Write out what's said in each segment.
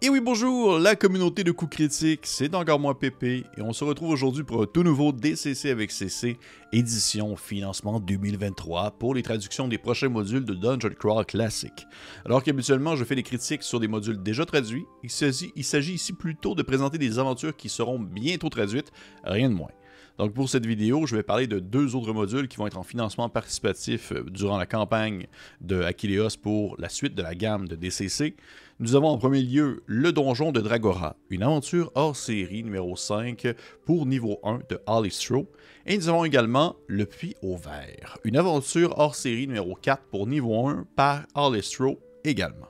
Et oui, bonjour, la communauté de coups critiques, c'est encore moi Pépé, et on se retrouve aujourd'hui pour un tout nouveau DCC avec CC, édition financement 2023, pour les traductions des prochains modules de Dungeon Crawl Classic. Alors qu'habituellement je fais des critiques sur des modules déjà traduits, il s'agit ici plutôt de présenter des aventures qui seront bientôt traduites, rien de moins. Donc pour cette vidéo, je vais parler de deux autres modules qui vont être en financement participatif euh, durant la campagne de Achilleos pour la suite de la gamme de DCC. Nous avons en premier lieu le donjon de Dragora, une aventure hors série numéro 5 pour niveau 1 de Alistro. Et nous avons également le Puits au Vert, une aventure hors série numéro 4 pour niveau 1 par Alistro également.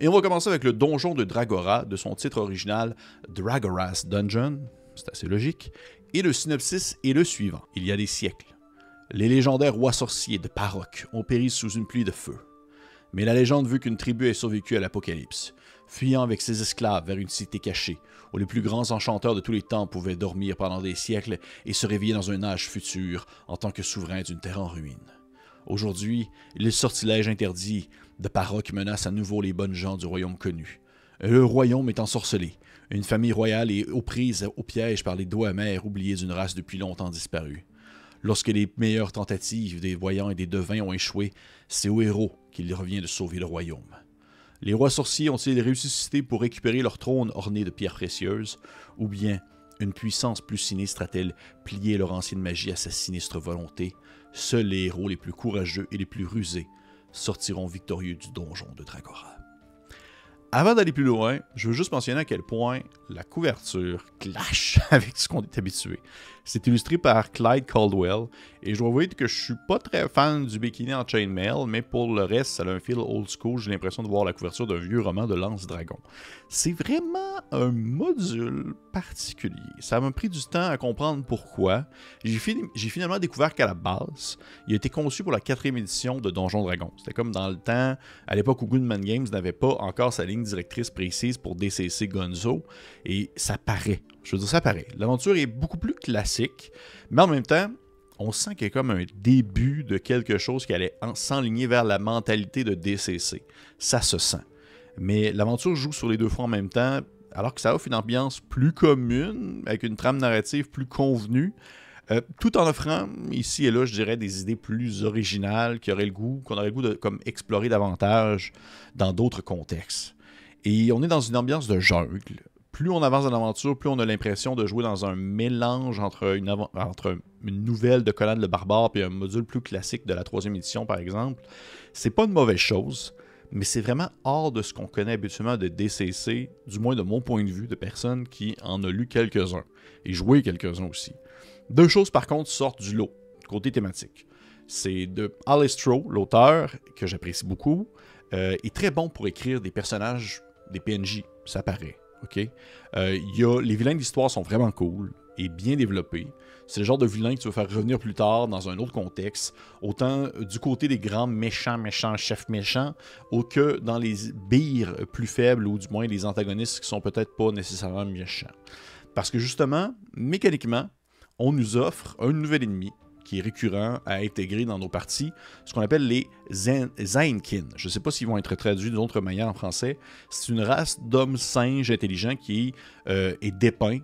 Et on va commencer avec le donjon de Dragora de son titre original Dragora's Dungeon, c'est assez logique, et le synopsis est le suivant. Il y a des siècles, les légendaires rois sorciers de Parok ont péri sous une pluie de feu. Mais la légende veut qu'une tribu ait survécu à l'Apocalypse, fuyant avec ses esclaves vers une cité cachée, où les plus grands enchanteurs de tous les temps pouvaient dormir pendant des siècles et se réveiller dans un âge futur en tant que souverain d'une terre en ruine. Aujourd'hui, les sortilèges interdits de Parok menacent à nouveau les bonnes gens du royaume connu. Le royaume est ensorcelé, une famille royale est aux prises au piège par les doigts amers oubliés d'une race depuis longtemps disparue. Lorsque les meilleures tentatives des voyants et des devins ont échoué, c'est aux héros qu'il revient de sauver le royaume. Les rois sorciers ont-ils ressuscité pour récupérer leur trône orné de pierres précieuses, ou bien une puissance plus sinistre a-t-elle plié leur ancienne magie à sa sinistre volonté? Seuls les héros les plus courageux et les plus rusés sortiront victorieux du donjon de Dragora. Avant d'aller plus loin, je veux juste mentionner à quel point la couverture clash avec ce qu'on est habitué. C'est illustré par Clyde Caldwell, et je dois dire que je suis pas très fan du bikini en chainmail, mais pour le reste, ça a un feel old school. J'ai l'impression de voir la couverture d'un vieux roman de Lance Dragon. C'est vraiment un module particulier. Ça m'a pris du temps à comprendre pourquoi. J'ai finalement découvert qu'à la base, il a été conçu pour la quatrième édition de Donjon Dragon. C'était comme dans le temps, à l'époque où Goodman Games n'avait pas encore sa ligne directrice précise pour DCC Gonzo, et ça paraît. Je veux dire, ça paraît. L'aventure est beaucoup plus classique, mais en même temps, on sent qu'il y a comme un début de quelque chose qui allait s'enligner vers la mentalité de DCC. Ça se sent. Mais l'aventure joue sur les deux fronts en même temps, alors que ça offre une ambiance plus commune, avec une trame narrative plus convenue, euh, tout en offrant ici et là, je dirais, des idées plus originales qui auraient le goût, qu'on aurait le goût de comme, explorer davantage dans d'autres contextes. Et on est dans une ambiance de jungle. Plus on avance dans l'aventure, plus on a l'impression de jouer dans un mélange entre une, entre une nouvelle de Conan le Barbare et un module plus classique de la troisième édition, par exemple. C'est pas une mauvaise chose mais c'est vraiment hors de ce qu'on connaît habituellement de DCC, du moins de mon point de vue, de personnes qui en ont lu quelques-uns, et joué quelques-uns aussi. Deux choses par contre sortent du lot, côté thématique. C'est de Alistro, l'auteur, que j'apprécie beaucoup, euh, est très bon pour écrire des personnages, des PNJ, ça paraît. ok? Euh, y a, les vilains d'histoire sont vraiment cool et bien développés. C'est le genre de vilain que tu vas faire revenir plus tard dans un autre contexte, autant du côté des grands méchants, méchants, chefs méchants, ou que dans les bires plus faibles, ou du moins les antagonistes qui sont peut-être pas nécessairement méchants. Parce que justement, mécaniquement, on nous offre un nouvel ennemi qui est récurrent à intégrer dans nos parties, ce qu'on appelle les Zainkin. Je ne sais pas s'ils vont être traduits d'autres manières en français. C'est une race d'hommes singes intelligents qui euh, est dépeint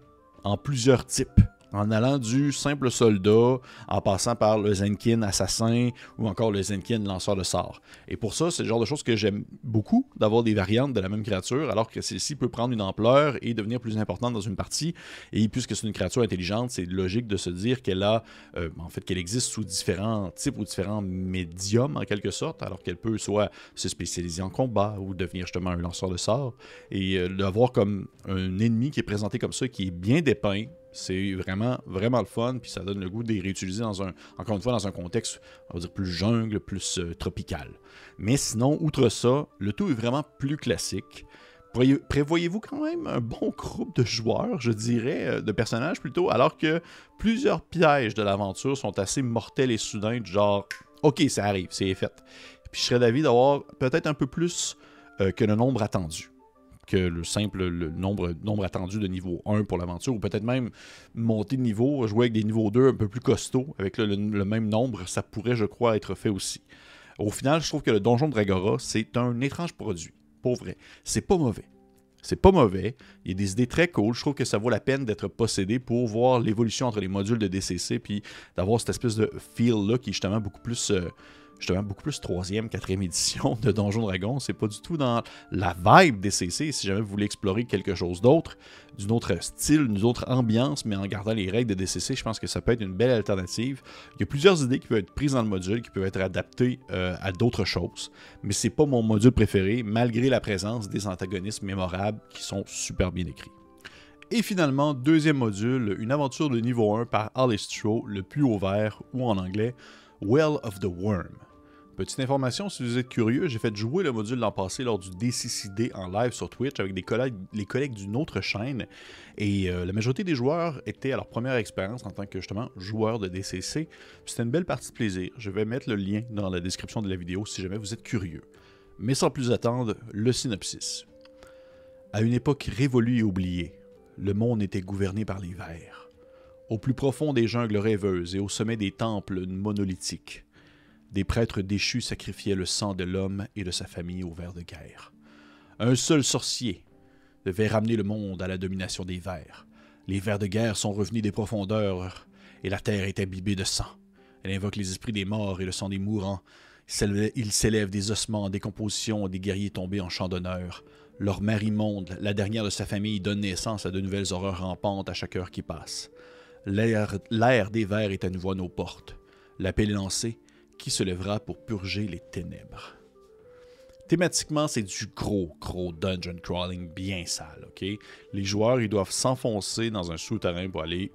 en plusieurs types en allant du simple soldat, en passant par le Zenkin assassin ou encore le Zenkin lanceur de sorts. Et pour ça, c'est le genre de choses que j'aime beaucoup, d'avoir des variantes de la même créature, alors que celle-ci peut prendre une ampleur et devenir plus importante dans une partie. Et puisque c'est une créature intelligente, c'est logique de se dire qu'elle a, euh, en fait, qu'elle existe sous différents types ou différents médiums en quelque sorte, alors qu'elle peut soit se spécialiser en combat ou devenir justement un lanceur de sorts. Et euh, d'avoir comme un ennemi qui est présenté comme ça, qui est bien dépeint, c'est vraiment, vraiment le fun, puis ça donne le goût de les réutiliser dans un, encore une fois, dans un contexte, on va dire, plus jungle, plus euh, tropical. Mais sinon, outre ça, le tout est vraiment plus classique. Prévoyez-vous quand même un bon groupe de joueurs, je dirais, euh, de personnages plutôt, alors que plusieurs pièges de l'aventure sont assez mortels et soudains, du genre, ok, ça arrive, c'est fait. Puis je serais d'avis d'avoir peut-être un peu plus euh, que le nombre attendu que le simple nombre, nombre attendu de niveau 1 pour l'aventure, ou peut-être même monter de niveau, jouer avec des niveaux 2 un peu plus costauds, avec le, même nombre, ça pourrait, je crois, être fait aussi. Au final, je trouve que le Donjon de Dragora, c'est un étrange produit. Pour vrai. C'est pas mauvais. C'est pas mauvais. Il y a des idées très cool. Je trouve que ça vaut la peine d'être possédé pour voir l'évolution entre les modules de DCC puis d'avoir cette espèce de feel-là qui est justement beaucoup plus. Euh, justement beaucoup plus troisième, quatrième édition de Donjon Dragon. C'est pas du tout dans la vibe DCC. Si jamais vous voulez explorer quelque chose d'autre, d'une autre style, d'une autre ambiance, mais en gardant les règles de DCC, je pense que ça peut être une belle alternative. Il y a plusieurs idées qui peuvent être prises dans le module, qui peuvent être adaptées euh, à d'autres choses, mais c'est pas mon module préféré, malgré la présence des antagonistes mémorables qui sont super bien écrits. Et finalement, deuxième module, une aventure de niveau 1 par Alistro, le plus haut vert, ou en anglais, Well of the Worm. Petite information, si vous êtes curieux, j'ai fait jouer le module l'an passé lors du DCCD en live sur Twitch avec des collègues, les collègues d'une autre chaîne. Et euh, la majorité des joueurs étaient à leur première expérience en tant que justement joueur de DCC. C'était une belle partie de plaisir. Je vais mettre le lien dans la description de la vidéo si jamais vous êtes curieux. Mais sans plus attendre, le synopsis. À une époque révolue et oubliée, le monde était gouverné par les. Au plus profond des jungles rêveuses et au sommet des temples monolithiques, des prêtres déchus sacrifiaient le sang de l'homme et de sa famille au ver de guerre. Un seul sorcier devait ramener le monde à la domination des vers. Les vers de guerre sont revenus des profondeurs et la terre est imbibée de sang. Elle invoque les esprits des morts et le sang des mourants. Il s'élève des ossements en décomposition des guerriers tombés en champ d'honneur. Leur mère immonde, la dernière de sa famille, donne naissance à de nouvelles horreurs rampantes à chaque heure qui passe. L'air des vers est à nouveau à nos portes. L'appel est lancé, qui se lèvera pour purger les ténèbres. Thématiquement, c'est du gros, gros dungeon crawling bien sale, ok? Les joueurs, ils doivent s'enfoncer dans un souterrain pour aller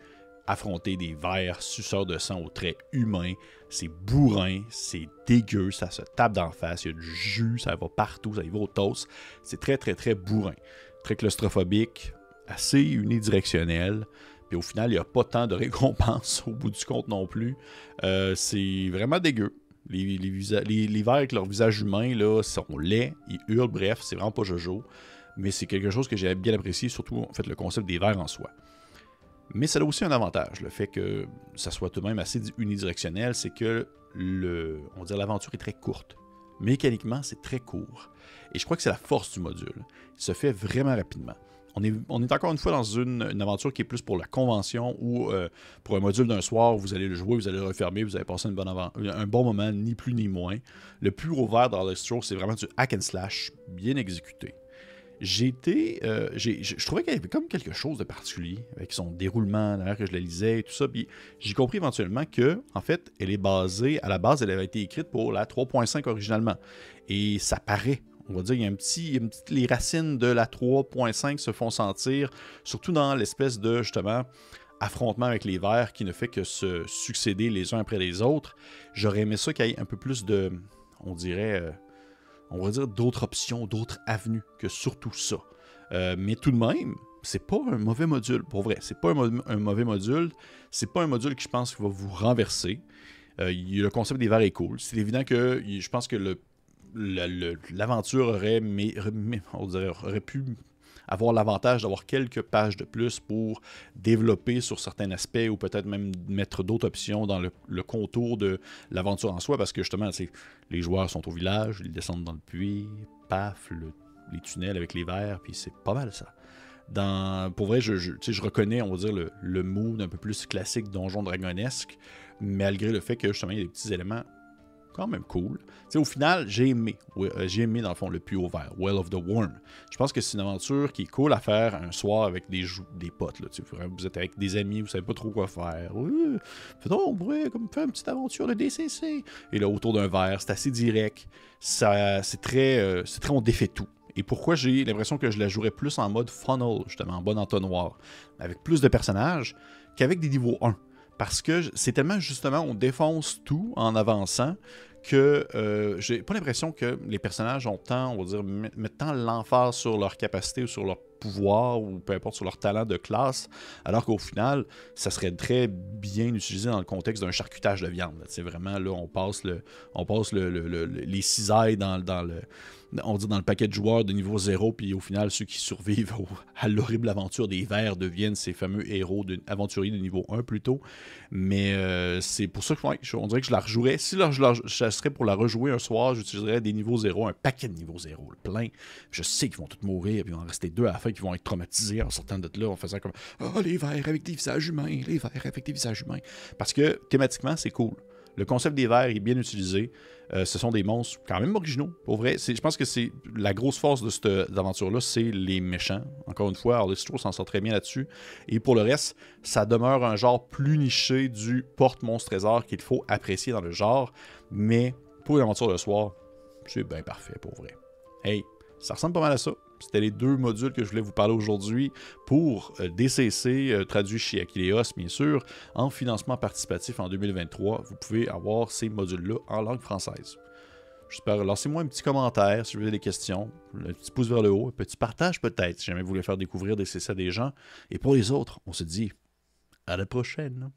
affronter des vers suceurs de sang au trait humain. C'est bourrin, c'est dégueu, ça se tape d'en face, il y a du jus, ça va partout, ça y va au toast. C'est très, très, très bourrin. Très claustrophobique, assez unidirectionnel. Puis au final, il n'y a pas tant de récompenses au bout du compte non plus. Euh, c'est vraiment dégueu. Les, les, verts avec leur visage humain là, sont laids, ils hurlent, bref, c'est vraiment pas jojo. Mais c'est quelque chose que j'ai bien apprécié, surtout en fait le concept des verts en soi. Mais ça a aussi un avantage, le fait que ça soit tout de même assez unidirectionnel, c'est que le, on dirait l'aventure est très courte. Mécaniquement, c'est très court. Et je crois que c'est la force du module. Il se fait vraiment rapidement. On est, encore une fois dans une, aventure qui est plus pour la convention ou euh, pour un module d'un soir, vous allez le jouer, vous allez le refermer, vous allez passer une bonne un bon moment, ni plus ni moins. Le plus ouvert dans stroke, c'est vraiment du hack and slash bien exécuté. J'ai été. Euh, je trouvais qu'il y avait comme quelque chose de particulier avec son déroulement, l'air que je la lisais et tout ça. Puis j'ai compris éventuellement que, en fait, elle est basée, à la base, elle avait été écrite pour la 3.5 originalement. Et ça paraît on va dire, il y a un petit, les racines de la 3.5 se font sentir, surtout dans l'espèce de, justement, affrontement avec les verts qui ne fait que se succéder les uns après les autres. J'aurais aimé ça qu'il y ait un peu plus de, on dirait, euh, on va dire, d'autres options, d'autres avenues que surtout ça. Euh, mais tout de même, c'est pas un mauvais module, pour vrai. C'est pas un, mauvais module. C'est pas un module qui, je pense, va vous renverser. Euh, le concept des verts est cool. C'est évident que je pense que le l'aventure aurait, pu avoir l'avantage d'avoir quelques pages de plus pour développer sur certains aspects ou peut-être même mettre d'autres options dans le, contour de l'aventure en soi parce que justement, les joueurs sont au village, ils descendent dans le puits, paf, les tunnels avec les verres, puis c'est pas mal ça. Dans, pour vrai, je, je, reconnais, on va dire, le, le mood un peu plus classique donjon dragonesque, malgré le fait que justement, il y a des petits éléments quand même cool. au final, j'ai aimé. Euh, j'ai aimé, dans le fond, le puits ouvert, Well of the Worm. Je pense que c'est une aventure qui est cool à faire un soir avec des, des potes. Là, vous êtes avec des amis, vous savez pas trop quoi faire. on pourrait comme, faire une petite aventure de DCC. Et là, autour d'un verre, c'est assez direct. C'est très, euh, c'est très, on défait tout. Et pourquoi j'ai l'impression que je la jouerais plus en mode funnel, justement, en bon entonnoir, avec plus de personnages qu'avec des niveaux 1 parce que c'est tellement justement on défonce tout en avançant que euh, j'ai pas l'impression que les personnages ont tant, on va dire, mettent tant l'emphase sur leur capacité ou sur leur pouvoir ou peu importe sur leur talent de classe, alors qu'au final, ça serait très bien utilisé dans le contexte d'un charcutage de viande. C'est vraiment là, on passe le, on passe le, les cisailles dans, dans le on dit dans le paquet de joueurs de niveau 0, puis au final, ceux qui survivent à l'horrible aventure des vers deviennent ces fameux héros de, de niveau 1 plutôt. Mais euh, c'est pour ça que on dirait que je la rejouerais. Si je, la, serais pour la rejouer un soir, j'utiliserais des niveaux 0, un paquet de niveaux 0, plein. Je sais qu'ils vont tous mourir, puis il va en rester deux à la fin qui vont être traumatisés en sortant de là, en faisant comme Oh, les vers avec des visages humains, les vers avec des visages humains. Parce que thématiquement, c'est cool. Le concept des vers est bien utilisé. Euh, ce sont des monstres quand même originaux, pour vrai. Je pense que c'est la grosse force de cette aventure-là, c'est les méchants. Encore une fois, Arlistro s'en sort très bien là-dessus. Et pour le reste, ça demeure un genre plus niché du porte-monstre-trésor qu'il faut apprécier dans le genre. Mais pour une aventure de soir, c'est bien parfait, pour vrai. Hey, ça ressemble pas mal à ça. C'était les deux modules que je voulais vous parler aujourd'hui pour euh, DCC, euh, traduit chez Aquileos, bien sûr, en financement participatif en 2023. Vous pouvez avoir ces modules-là en langue française. J'espère. Lancez-moi un petit commentaire si vous avez des questions. Un petit pouce vers le haut, un petit partage peut-être si jamais vous voulez faire découvrir DCC à des gens. Et pour les autres, on se dit à la prochaine.